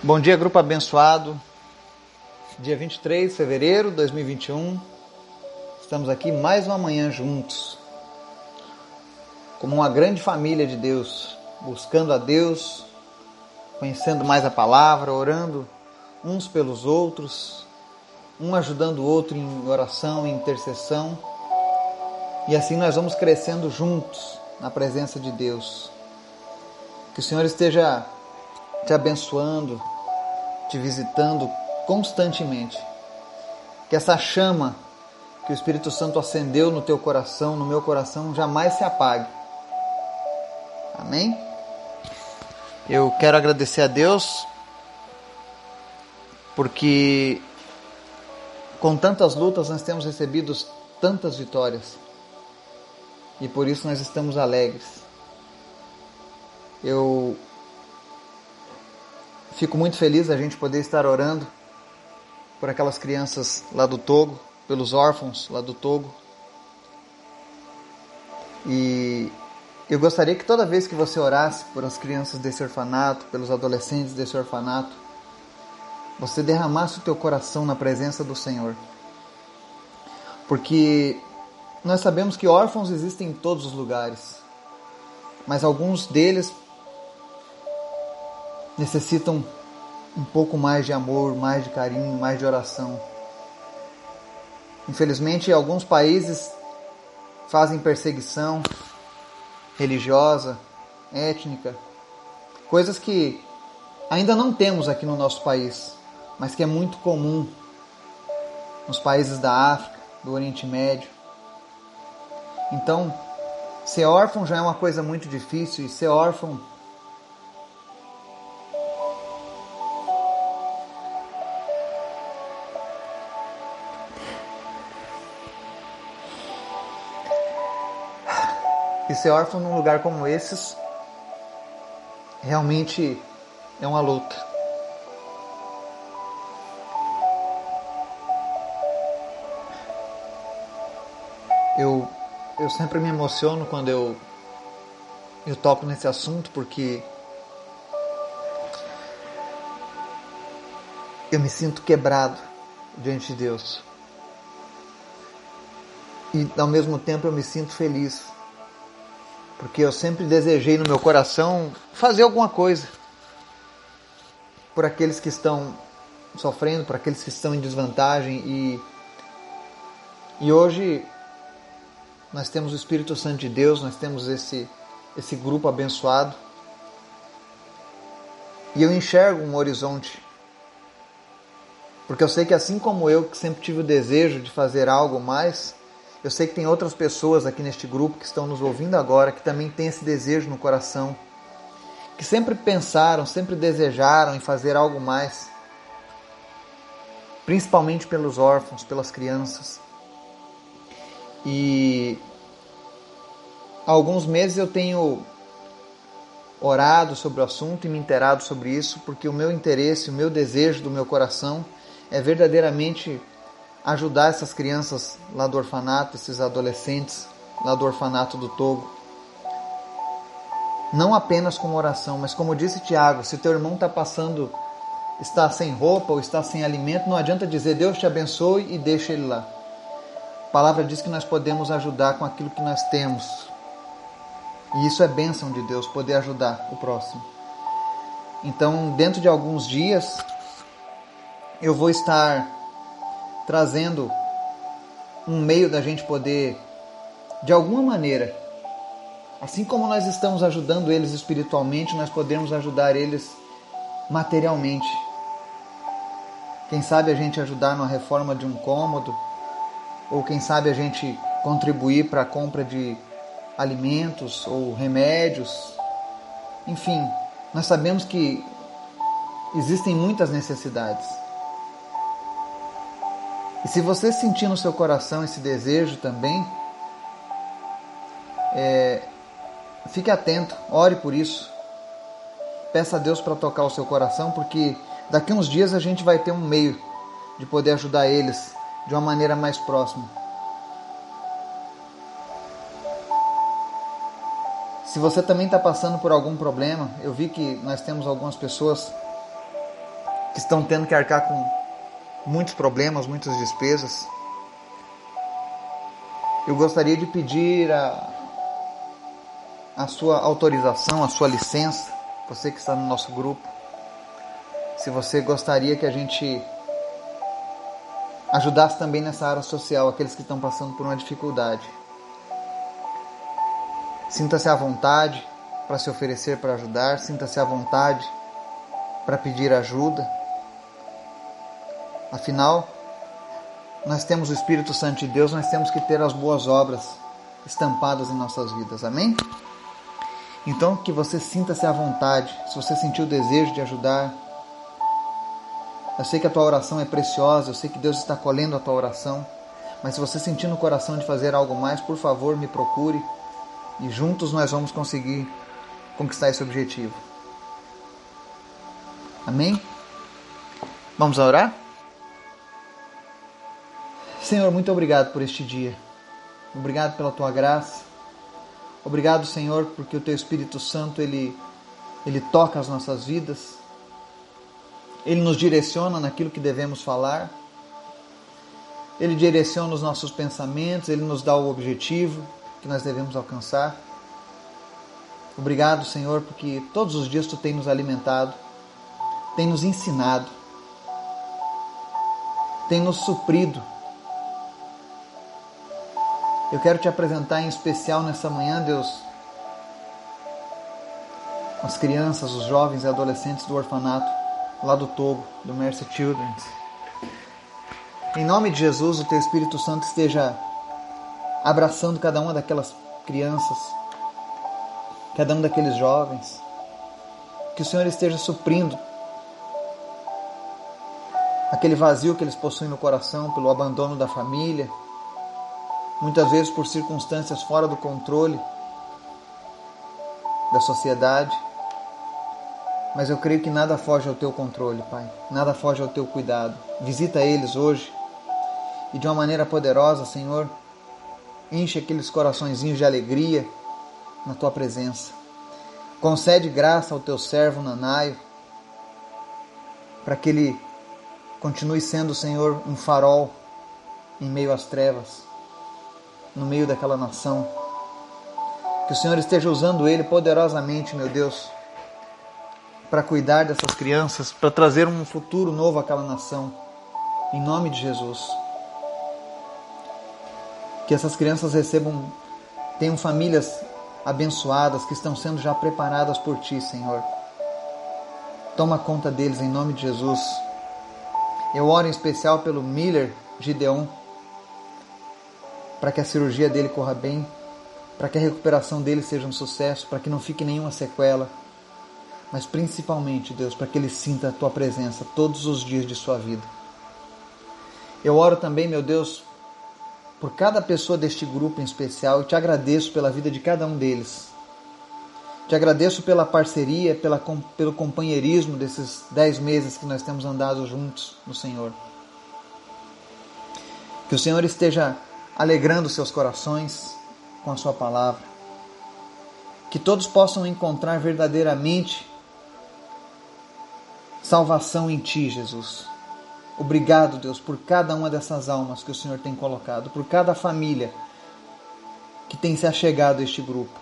Bom dia, grupo abençoado. Dia 23 de fevereiro de 2021. Estamos aqui mais uma manhã juntos. Como uma grande família de Deus, buscando a Deus, conhecendo mais a palavra, orando uns pelos outros, um ajudando o outro em oração, em intercessão. E assim nós vamos crescendo juntos na presença de Deus. Que o Senhor esteja te abençoando, te visitando constantemente. Que essa chama que o Espírito Santo acendeu no teu coração, no meu coração, jamais se apague. Amém? Eu quero agradecer a Deus porque com tantas lutas nós temos recebido tantas vitórias e por isso nós estamos alegres. Eu Fico muito feliz a gente poder estar orando por aquelas crianças lá do Togo, pelos órfãos lá do Togo. E eu gostaria que toda vez que você orasse por as crianças desse orfanato, pelos adolescentes desse orfanato, você derramasse o teu coração na presença do Senhor. Porque nós sabemos que órfãos existem em todos os lugares, mas alguns deles necessitam um pouco mais de amor, mais de carinho, mais de oração. Infelizmente, alguns países fazem perseguição religiosa, étnica, coisas que ainda não temos aqui no nosso país, mas que é muito comum nos países da África, do Oriente Médio. Então, ser órfão já é uma coisa muito difícil e ser órfão ser órfão num lugar como esses realmente é uma luta. Eu, eu sempre me emociono quando eu, eu toco nesse assunto porque eu me sinto quebrado diante de Deus. E ao mesmo tempo eu me sinto feliz porque eu sempre desejei no meu coração fazer alguma coisa por aqueles que estão sofrendo, por aqueles que estão em desvantagem e e hoje nós temos o Espírito Santo de Deus, nós temos esse esse grupo abençoado. E eu enxergo um horizonte. Porque eu sei que assim como eu, que sempre tive o desejo de fazer algo mais, eu sei que tem outras pessoas aqui neste grupo que estão nos ouvindo agora que também têm esse desejo no coração, que sempre pensaram, sempre desejaram em fazer algo mais, principalmente pelos órfãos, pelas crianças. E há alguns meses eu tenho orado sobre o assunto e me interado sobre isso, porque o meu interesse, o meu desejo do meu coração é verdadeiramente ajudar essas crianças lá do orfanato, esses adolescentes lá do orfanato do Togo. Não apenas com oração, mas como disse Tiago, se teu irmão está passando, está sem roupa ou está sem alimento, não adianta dizer Deus te abençoe e deixa ele lá. A palavra diz que nós podemos ajudar com aquilo que nós temos. E isso é bênção de Deus, poder ajudar o próximo. Então, dentro de alguns dias, eu vou estar trazendo um meio da gente poder, de alguma maneira, assim como nós estamos ajudando eles espiritualmente, nós podemos ajudar eles materialmente. Quem sabe a gente ajudar na reforma de um cômodo, ou quem sabe a gente contribuir para a compra de alimentos ou remédios. Enfim, nós sabemos que existem muitas necessidades. E se você sentir no seu coração esse desejo também, é, fique atento, ore por isso. Peça a Deus para tocar o seu coração, porque daqui uns dias a gente vai ter um meio de poder ajudar eles de uma maneira mais próxima. Se você também está passando por algum problema, eu vi que nós temos algumas pessoas que estão tendo que arcar com muitos problemas, muitas despesas. Eu gostaria de pedir a, a sua autorização, a sua licença, você que está no nosso grupo, se você gostaria que a gente ajudasse também nessa área social aqueles que estão passando por uma dificuldade. Sinta-se à vontade para se oferecer para ajudar, sinta-se à vontade para pedir ajuda. Afinal, nós temos o Espírito Santo de Deus, nós temos que ter as boas obras estampadas em nossas vidas. Amém? Então, que você sinta-se à vontade. Se você sentiu o desejo de ajudar, eu sei que a tua oração é preciosa, eu sei que Deus está colhendo a tua oração. Mas se você sentir no coração de fazer algo mais, por favor, me procure e juntos nós vamos conseguir conquistar esse objetivo. Amém? Vamos orar? Senhor, muito obrigado por este dia. Obrigado pela tua graça. Obrigado, Senhor, porque o teu Espírito Santo ele ele toca as nossas vidas. Ele nos direciona naquilo que devemos falar. Ele direciona os nossos pensamentos, ele nos dá o objetivo que nós devemos alcançar. Obrigado, Senhor, porque todos os dias tu tem nos alimentado, tem nos ensinado, tem nos suprido. Eu quero te apresentar em especial nessa manhã, Deus, as crianças, os jovens e adolescentes do orfanato lá do Togo, do Mercy Children's. Em nome de Jesus, o teu Espírito Santo esteja abraçando cada uma daquelas crianças, cada um daqueles jovens. Que o Senhor esteja suprindo aquele vazio que eles possuem no coração pelo abandono da família, muitas vezes por circunstâncias fora do controle da sociedade. Mas eu creio que nada foge ao teu controle, Pai. Nada foge ao teu cuidado. Visita eles hoje e de uma maneira poderosa, Senhor, Enche aqueles coraçõezinhos de alegria na tua presença. Concede graça ao teu servo Nanaio, para que ele continue sendo, Senhor, um farol em meio às trevas, no meio daquela nação. Que o Senhor esteja usando ele poderosamente, meu Deus, para cuidar dessas crianças, para trazer um futuro novo àquela nação. Em nome de Jesus que essas crianças recebam, tenham famílias abençoadas que estão sendo já preparadas por Ti, Senhor. Toma conta deles em nome de Jesus. Eu oro em especial pelo Miller Gideon, para que a cirurgia dele corra bem, para que a recuperação dele seja um sucesso, para que não fique nenhuma sequela, mas principalmente, Deus, para que ele sinta a tua presença todos os dias de sua vida. Eu oro também, meu Deus, por cada pessoa deste grupo em especial e te agradeço pela vida de cada um deles. Te agradeço pela parceria, pela, pelo companheirismo desses dez meses que nós temos andado juntos no Senhor. Que o Senhor esteja alegrando seus corações com a Sua palavra. Que todos possam encontrar verdadeiramente salvação em Ti, Jesus. Obrigado, Deus, por cada uma dessas almas que o Senhor tem colocado, por cada família que tem se achegado a este grupo.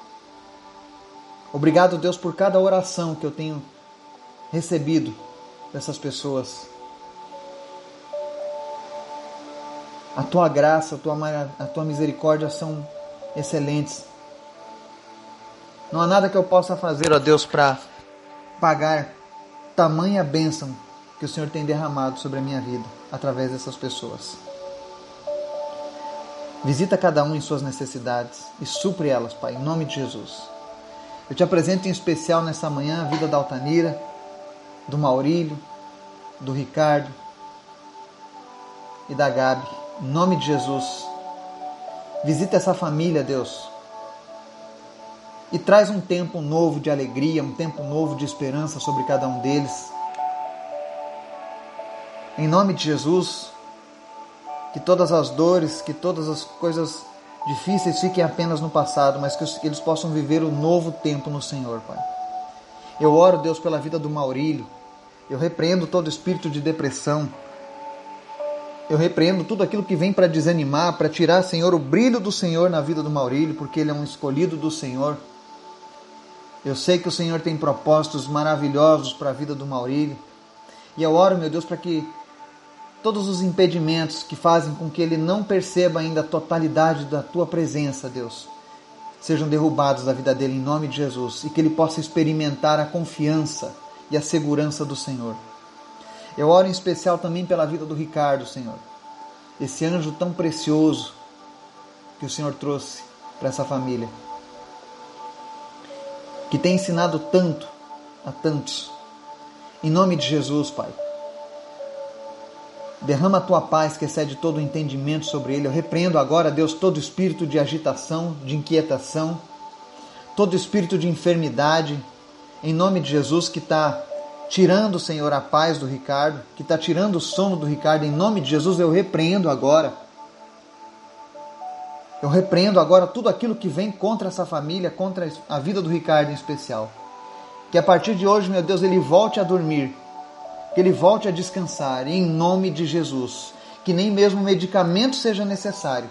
Obrigado, Deus, por cada oração que eu tenho recebido dessas pessoas. A tua graça, a tua, a tua misericórdia são excelentes. Não há nada que eu possa fazer, ó Deus, para pagar tamanha bênção que o Senhor tem derramado sobre a minha vida através dessas pessoas. Visita cada um em suas necessidades e supre elas, Pai, em nome de Jesus. Eu te apresento em especial nessa manhã a vida da Altanira, do Maurílio, do Ricardo e da Gabi, em nome de Jesus. Visita essa família, Deus, e traz um tempo novo de alegria, um tempo novo de esperança sobre cada um deles. Em nome de Jesus, que todas as dores, que todas as coisas difíceis fiquem apenas no passado, mas que eles possam viver o um novo tempo no Senhor, Pai. Eu oro, Deus, pela vida do Maurílio, Eu repreendo todo espírito de depressão. Eu repreendo tudo aquilo que vem para desanimar, para tirar, Senhor, o brilho do Senhor na vida do Maurílio, porque ele é um escolhido do Senhor. Eu sei que o Senhor tem propósitos maravilhosos para a vida do Maurílio. E eu oro, meu Deus, para que todos os impedimentos que fazem com que ele não perceba ainda a totalidade da tua presença, Deus, sejam derrubados da vida dele em nome de Jesus e que ele possa experimentar a confiança e a segurança do Senhor. Eu oro em especial também pela vida do Ricardo, Senhor. Esse anjo tão precioso que o Senhor trouxe para essa família. Que tem ensinado tanto a tantos. Em nome de Jesus, Pai. Derrama a tua paz que excede todo o entendimento sobre ele. Eu repreendo agora, Deus, todo espírito de agitação, de inquietação, todo espírito de enfermidade, em nome de Jesus, que está tirando, Senhor, a paz do Ricardo, que está tirando o sono do Ricardo, em nome de Jesus, eu repreendo agora. Eu repreendo agora tudo aquilo que vem contra essa família, contra a vida do Ricardo em especial. Que a partir de hoje, meu Deus, ele volte a dormir que ele volte a descansar em nome de Jesus. Que nem mesmo medicamento seja necessário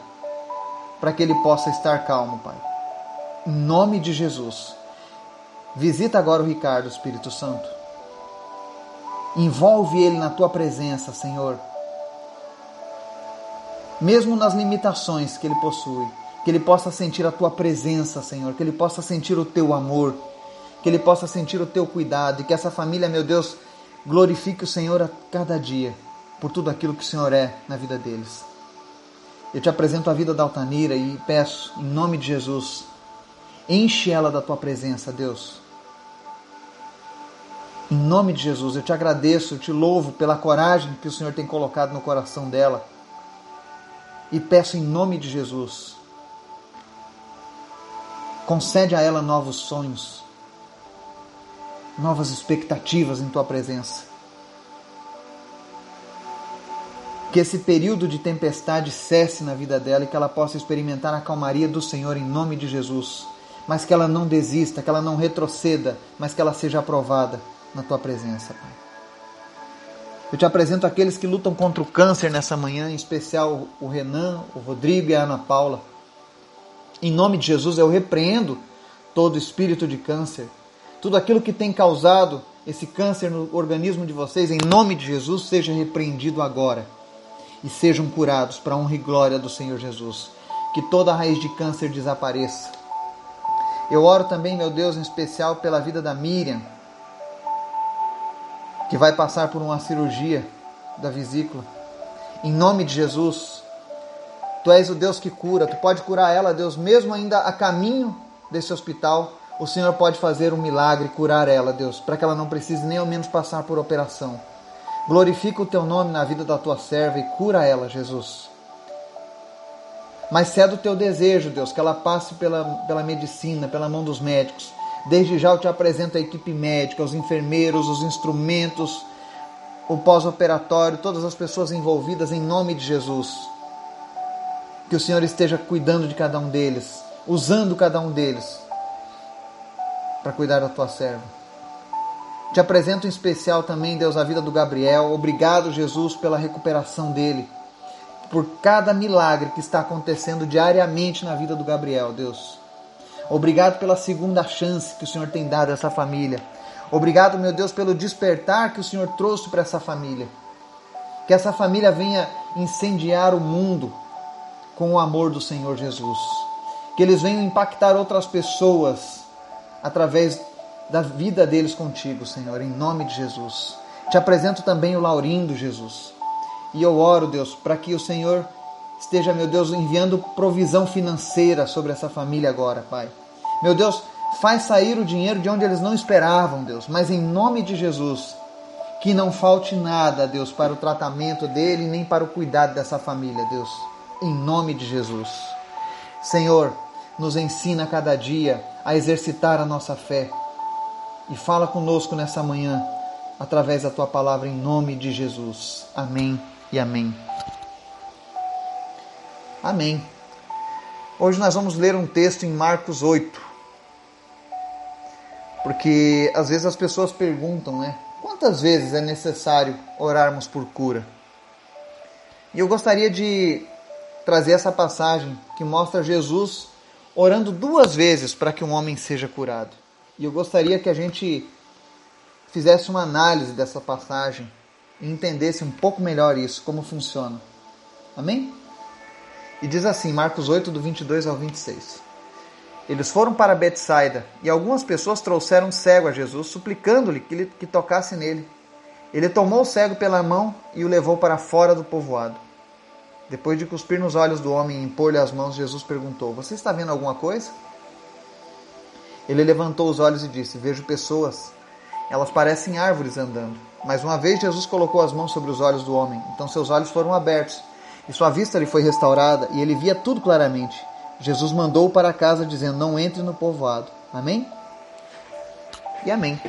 para que ele possa estar calmo, Pai. Em nome de Jesus. Visita agora o Ricardo, Espírito Santo. Envolve ele na tua presença, Senhor. Mesmo nas limitações que ele possui, que ele possa sentir a tua presença, Senhor, que ele possa sentir o teu amor, que ele possa sentir o teu cuidado e que essa família, meu Deus, Glorifique o Senhor a cada dia por tudo aquilo que o Senhor é na vida deles. Eu te apresento a vida da Altanira e peço, em nome de Jesus, enche ela da tua presença, Deus. Em nome de Jesus, eu te agradeço, eu te louvo pela coragem que o Senhor tem colocado no coração dela. E peço em nome de Jesus, concede a ela novos sonhos, novas expectativas em tua presença. Que esse período de tempestade cesse na vida dela e que ela possa experimentar a calmaria do Senhor em nome de Jesus. Mas que ela não desista, que ela não retroceda, mas que ela seja aprovada na tua presença, Pai. Eu te apresento aqueles que lutam contra o câncer nessa manhã, em especial o Renan, o Rodrigo e a Ana Paula. Em nome de Jesus, eu repreendo todo espírito de câncer tudo aquilo que tem causado esse câncer no organismo de vocês, em nome de Jesus, seja repreendido agora e sejam curados para a honra e glória do Senhor Jesus. Que toda raiz de câncer desapareça. Eu oro também, meu Deus, em especial pela vida da Miriam, que vai passar por uma cirurgia da vesícula. Em nome de Jesus, Tu és o Deus que cura, Tu pode curar ela, Deus, mesmo ainda a caminho desse hospital o Senhor pode fazer um milagre, curar ela, Deus, para que ela não precise nem ao menos passar por operação. Glorifica o teu nome na vida da tua serva e cura ela, Jesus. Mas ceda o teu desejo, Deus, que ela passe pela, pela medicina, pela mão dos médicos. Desde já eu te apresento a equipe médica, os enfermeiros, os instrumentos, o pós-operatório, todas as pessoas envolvidas em nome de Jesus. Que o Senhor esteja cuidando de cada um deles, usando cada um deles para cuidar da tua serva. Te apresento em especial também, Deus, a vida do Gabriel. Obrigado, Jesus, pela recuperação dele. Por cada milagre que está acontecendo diariamente na vida do Gabriel, Deus. Obrigado pela segunda chance que o Senhor tem dado a essa família. Obrigado, meu Deus, pelo despertar que o Senhor trouxe para essa família. Que essa família venha incendiar o mundo com o amor do Senhor Jesus. Que eles venham impactar outras pessoas através da vida deles contigo, Senhor, em nome de Jesus. Te apresento também o Laurindo, Jesus. E eu oro, Deus, para que o Senhor esteja, meu Deus, enviando provisão financeira sobre essa família agora, Pai. Meu Deus, faz sair o dinheiro de onde eles não esperavam, Deus, mas em nome de Jesus, que não falte nada, Deus, para o tratamento dele, nem para o cuidado dessa família, Deus, em nome de Jesus. Senhor, nos ensina cada dia a exercitar a nossa fé. E fala conosco nessa manhã, através da tua palavra, em nome de Jesus. Amém e amém. Amém. Hoje nós vamos ler um texto em Marcos 8. Porque às vezes as pessoas perguntam, né? quantas vezes é necessário orarmos por cura? E eu gostaria de trazer essa passagem que mostra Jesus orando duas vezes para que um homem seja curado. E eu gostaria que a gente fizesse uma análise dessa passagem e entendesse um pouco melhor isso, como funciona. Amém? E diz assim, Marcos 8, do 22 ao 26. Eles foram para Betsaida e algumas pessoas trouxeram um cego a Jesus, suplicando-lhe que, que tocasse nele. Ele tomou o cego pela mão e o levou para fora do povoado. Depois de cuspir nos olhos do homem e impor-lhe as mãos, Jesus perguntou: Você está vendo alguma coisa? Ele levantou os olhos e disse: Vejo pessoas. Elas parecem árvores andando. Mas uma vez Jesus colocou as mãos sobre os olhos do homem, então seus olhos foram abertos e sua vista lhe foi restaurada e ele via tudo claramente. Jesus mandou-o para casa, dizendo: Não entre no povoado. Amém? E amém.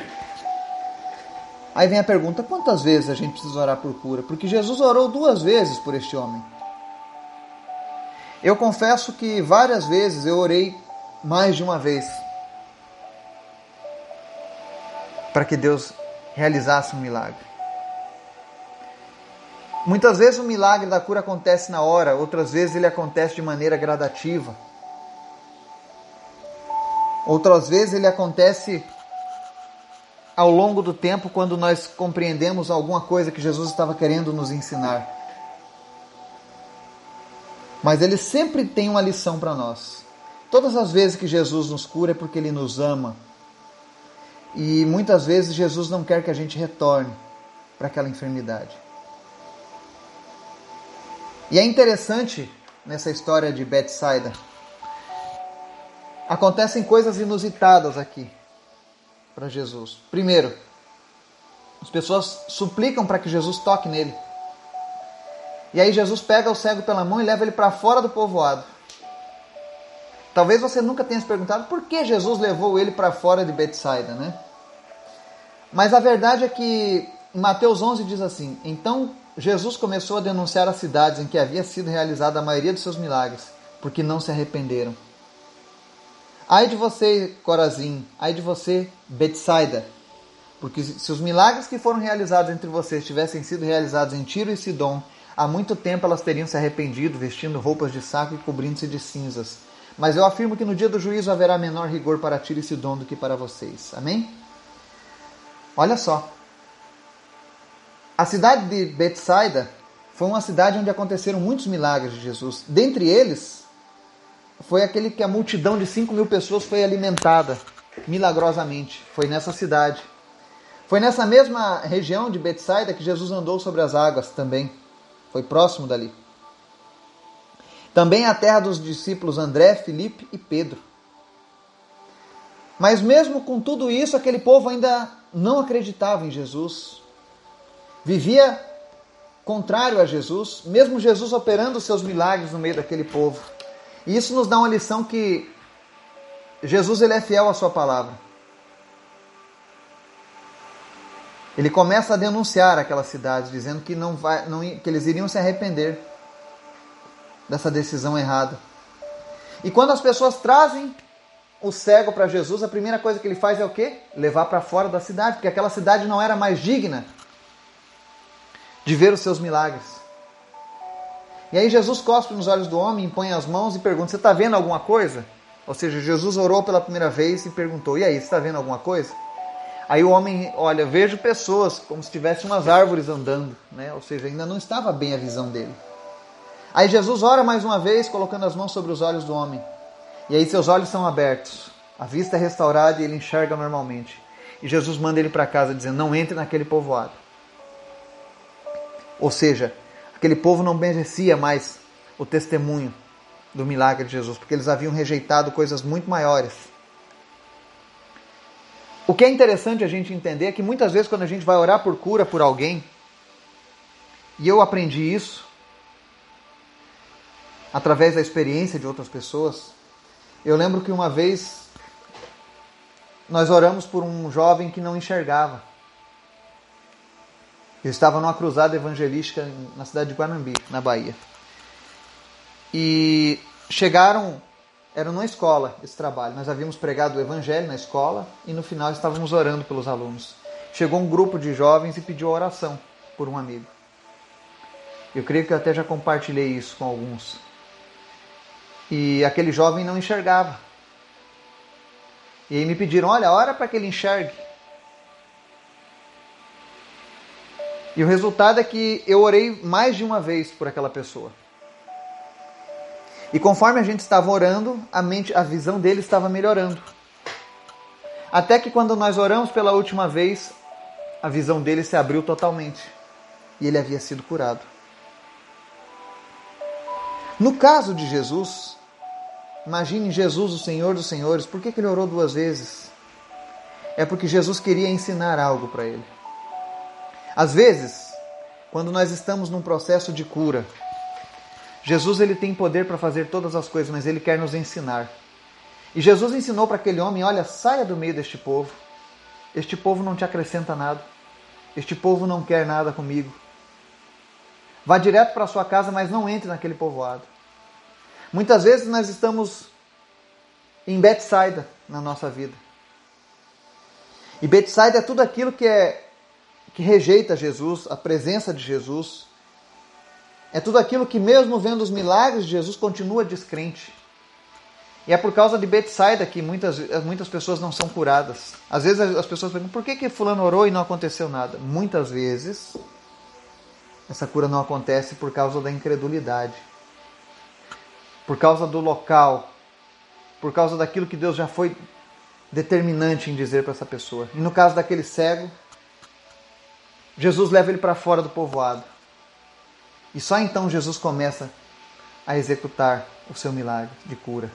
Aí vem a pergunta: quantas vezes a gente precisa orar por cura? Porque Jesus orou duas vezes por este homem. Eu confesso que várias vezes eu orei mais de uma vez para que Deus realizasse um milagre. Muitas vezes o milagre da cura acontece na hora, outras vezes ele acontece de maneira gradativa. Outras vezes ele acontece ao longo do tempo quando nós compreendemos alguma coisa que Jesus estava querendo nos ensinar. Mas ele sempre tem uma lição para nós. Todas as vezes que Jesus nos cura é porque ele nos ama. E muitas vezes Jesus não quer que a gente retorne para aquela enfermidade. E é interessante nessa história de Betsaida. Acontecem coisas inusitadas aqui para Jesus. Primeiro, as pessoas suplicam para que Jesus toque nele. E aí Jesus pega o cego pela mão e leva ele para fora do povoado. Talvez você nunca tenha se perguntado por que Jesus levou ele para fora de Betsaida, né? Mas a verdade é que Mateus 11 diz assim: Então Jesus começou a denunciar as cidades em que havia sido realizada a maioria dos seus milagres, porque não se arrependeram. Ai de você, Corazim, ai de você, Betsaida, porque se os milagres que foram realizados entre vocês tivessem sido realizados em Tiro e Sidom, há muito tempo elas teriam se arrependido, vestindo roupas de saco e cobrindo-se de cinzas. Mas eu afirmo que no dia do juízo haverá menor rigor para Tiro e Sidom do que para vocês. Amém? Olha só, a cidade de Betsaida foi uma cidade onde aconteceram muitos milagres de Jesus. Dentre eles, foi aquele que a multidão de 5 mil pessoas foi alimentada milagrosamente. Foi nessa cidade. Foi nessa mesma região de Betsaida que Jesus andou sobre as águas também. Foi próximo dali. Também a terra dos discípulos André, Filipe e Pedro. Mas mesmo com tudo isso, aquele povo ainda não acreditava em Jesus vivia contrário a Jesus, mesmo Jesus operando seus milagres no meio daquele povo. E isso nos dá uma lição que Jesus ele é fiel à sua palavra. Ele começa a denunciar aquela cidade, dizendo que não vai, não, que eles iriam se arrepender dessa decisão errada. E quando as pessoas trazem o cego para Jesus, a primeira coisa que ele faz é o quê? Levar para fora da cidade, porque aquela cidade não era mais digna de ver os seus milagres. E aí Jesus cospe nos olhos do homem, impõe as mãos e pergunta: Você está vendo alguma coisa? Ou seja, Jesus orou pela primeira vez e perguntou: E aí, você está vendo alguma coisa? Aí o homem, olha, vejo pessoas como se tivesse umas árvores andando, né? Ou seja, ainda não estava bem a visão dele. Aí Jesus ora mais uma vez, colocando as mãos sobre os olhos do homem. E aí seus olhos são abertos, a vista é restaurada e ele enxerga normalmente. E Jesus manda ele para casa dizendo: Não entre naquele povoado. Ou seja, aquele povo não merecia mais o testemunho do milagre de Jesus, porque eles haviam rejeitado coisas muito maiores. O que é interessante a gente entender é que muitas vezes quando a gente vai orar por cura por alguém, e eu aprendi isso através da experiência de outras pessoas, eu lembro que uma vez nós oramos por um jovem que não enxergava. Eu estava numa cruzada evangelística na cidade de Guanambi, na Bahia. E chegaram, era numa escola esse trabalho. Nós havíamos pregado o evangelho na escola e no final estávamos orando pelos alunos. chegou um grupo de jovens e pediu oração por um amigo. Eu creio que eu até já compartilhei isso com alguns. E aquele jovem não enxergava. E aí me pediram: olha, ora para que ele enxergue. E o resultado é que eu orei mais de uma vez por aquela pessoa. E conforme a gente estava orando, a mente, a visão dele estava melhorando. Até que quando nós oramos pela última vez, a visão dele se abriu totalmente e ele havia sido curado. No caso de Jesus, imagine Jesus, o Senhor dos Senhores, por que, que ele orou duas vezes? É porque Jesus queria ensinar algo para ele. Às vezes, quando nós estamos num processo de cura, Jesus ele tem poder para fazer todas as coisas, mas ele quer nos ensinar. E Jesus ensinou para aquele homem: olha, saia do meio deste povo. Este povo não te acrescenta nada. Este povo não quer nada comigo. Vá direto para sua casa, mas não entre naquele povoado. Muitas vezes nós estamos em Betsaida na nossa vida. E Betsaida é tudo aquilo que é que rejeita Jesus, a presença de Jesus, é tudo aquilo que, mesmo vendo os milagres de Jesus, continua descrente. E é por causa de Betsaida que muitas, muitas pessoas não são curadas. Às vezes as pessoas perguntam, por que, que fulano orou e não aconteceu nada? Muitas vezes essa cura não acontece por causa da incredulidade. Por causa do local. Por causa daquilo que Deus já foi determinante em dizer para essa pessoa. E no caso daquele cego, Jesus leva ele para fora do povoado. E só então Jesus começa a executar o seu milagre de cura.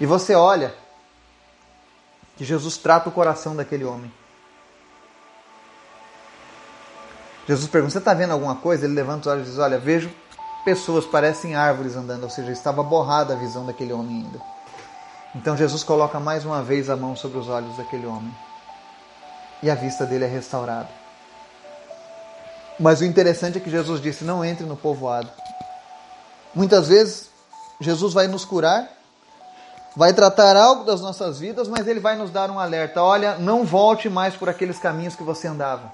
E você olha que Jesus trata o coração daquele homem. Jesus pergunta: Você está vendo alguma coisa? Ele levanta os olhos e diz: Olha, vejo pessoas, parecem árvores andando. Ou seja, estava borrada a visão daquele homem ainda. Então Jesus coloca mais uma vez a mão sobre os olhos daquele homem. E a vista dele é restaurada. Mas o interessante é que Jesus disse: não entre no povoado. Muitas vezes, Jesus vai nos curar, vai tratar algo das nossas vidas, mas ele vai nos dar um alerta: olha, não volte mais por aqueles caminhos que você andava.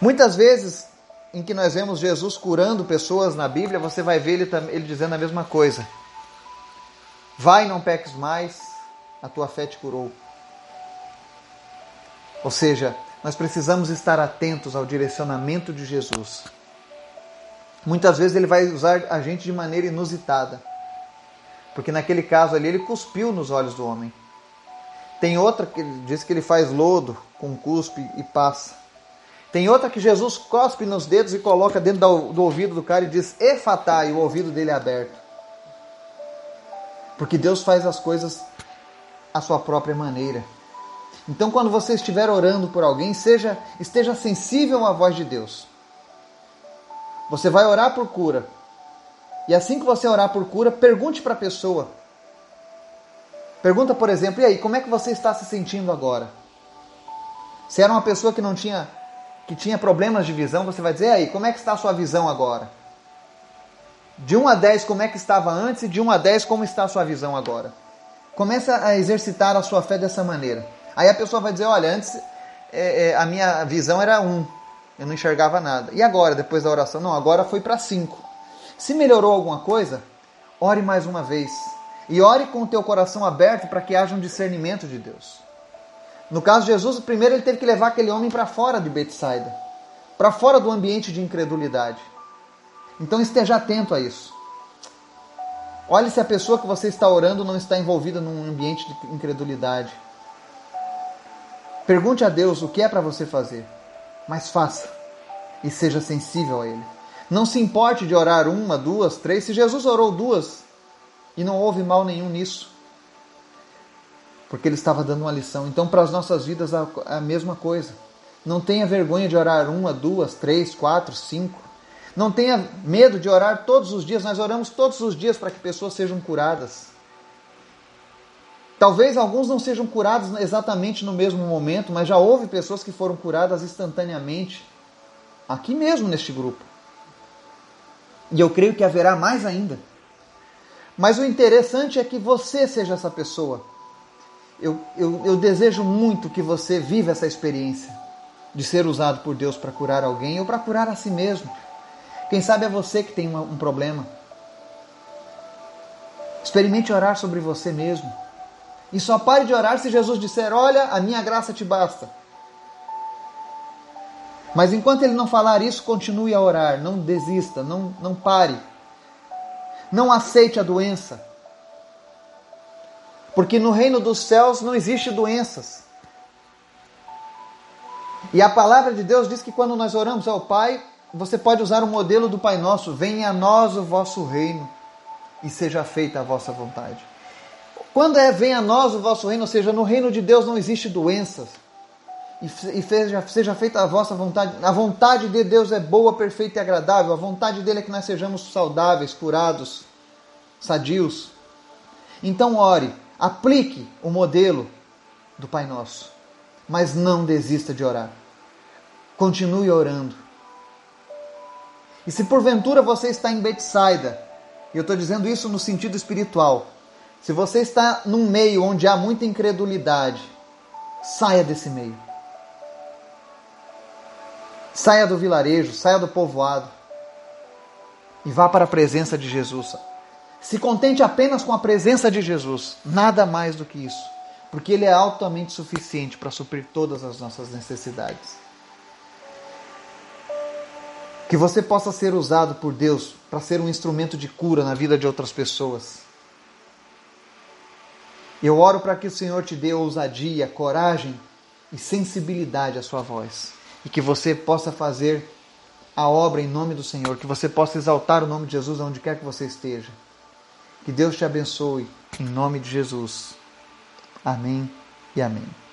Muitas vezes, em que nós vemos Jesus curando pessoas na Bíblia, você vai ver ele, ele dizendo a mesma coisa: vai, não peques mais, a tua fé te curou. Ou seja, nós precisamos estar atentos ao direcionamento de Jesus. Muitas vezes ele vai usar a gente de maneira inusitada. Porque naquele caso ali ele cuspiu nos olhos do homem. Tem outra que diz que ele faz lodo com cuspe e passa. Tem outra que Jesus cospe nos dedos e coloca dentro do, ouvido do cara e diz efatá e o ouvido dele é aberto. Porque Deus faz as coisas à sua própria maneira. Então, quando você estiver orando por alguém, seja esteja sensível à voz de Deus. Você vai orar por cura. E assim que você orar por cura, pergunte para a pessoa. Pergunta, por exemplo, e aí, como é que você está se sentindo agora? Se era uma pessoa que não tinha que tinha problemas de visão, você vai dizer, e aí, como é que está a sua visão agora? De 1 a 10, como é que estava antes? E de 1 a 10, como está a sua visão agora? Começa a exercitar a sua fé dessa maneira. Aí a pessoa vai dizer: olha, antes é, é, a minha visão era um, eu não enxergava nada. E agora, depois da oração? Não, agora foi para cinco. Se melhorou alguma coisa, ore mais uma vez. E ore com o teu coração aberto para que haja um discernimento de Deus. No caso de Jesus, primeiro ele teve que levar aquele homem para fora de Betsaida, para fora do ambiente de incredulidade. Então esteja atento a isso. Olhe se a pessoa que você está orando não está envolvida num ambiente de incredulidade. Pergunte a Deus o que é para você fazer, mas faça e seja sensível a Ele. Não se importe de orar uma, duas, três. Se Jesus orou duas e não houve mal nenhum nisso, porque Ele estava dando uma lição. Então, para as nossas vidas, a mesma coisa. Não tenha vergonha de orar uma, duas, três, quatro, cinco. Não tenha medo de orar todos os dias. Nós oramos todos os dias para que pessoas sejam curadas. Talvez alguns não sejam curados exatamente no mesmo momento, mas já houve pessoas que foram curadas instantaneamente, aqui mesmo neste grupo. E eu creio que haverá mais ainda. Mas o interessante é que você seja essa pessoa eu, eu, eu desejo muito que você viva essa experiência de ser usado por Deus para curar alguém ou para curar a si mesmo. Quem sabe é você que tem um problema. Experimente orar sobre você mesmo. E só pare de orar se Jesus disser: Olha, a minha graça te basta. Mas enquanto ele não falar isso, continue a orar. Não desista, não, não pare. Não aceite a doença. Porque no reino dos céus não existe doenças. E a palavra de Deus diz que quando nós oramos ao Pai, você pode usar o modelo do Pai Nosso: venha a nós o vosso reino e seja feita a vossa vontade. Quando é venha a nós o vosso reino, ou seja, no reino de Deus não existe doenças. E seja, seja feita a vossa vontade. A vontade de Deus é boa, perfeita e agradável. A vontade dele é que nós sejamos saudáveis, curados, sadios. Então ore, aplique o modelo do Pai Nosso. Mas não desista de orar. Continue orando. E se porventura você está em Betsaida, e eu estou dizendo isso no sentido espiritual, se você está num meio onde há muita incredulidade, saia desse meio. Saia do vilarejo, saia do povoado e vá para a presença de Jesus. Se contente apenas com a presença de Jesus, nada mais do que isso, porque Ele é altamente suficiente para suprir todas as nossas necessidades. Que você possa ser usado por Deus para ser um instrumento de cura na vida de outras pessoas. Eu oro para que o Senhor te dê ousadia, coragem e sensibilidade à sua voz. E que você possa fazer a obra em nome do Senhor, que você possa exaltar o nome de Jesus onde quer que você esteja. Que Deus te abençoe em nome de Jesus. Amém e amém.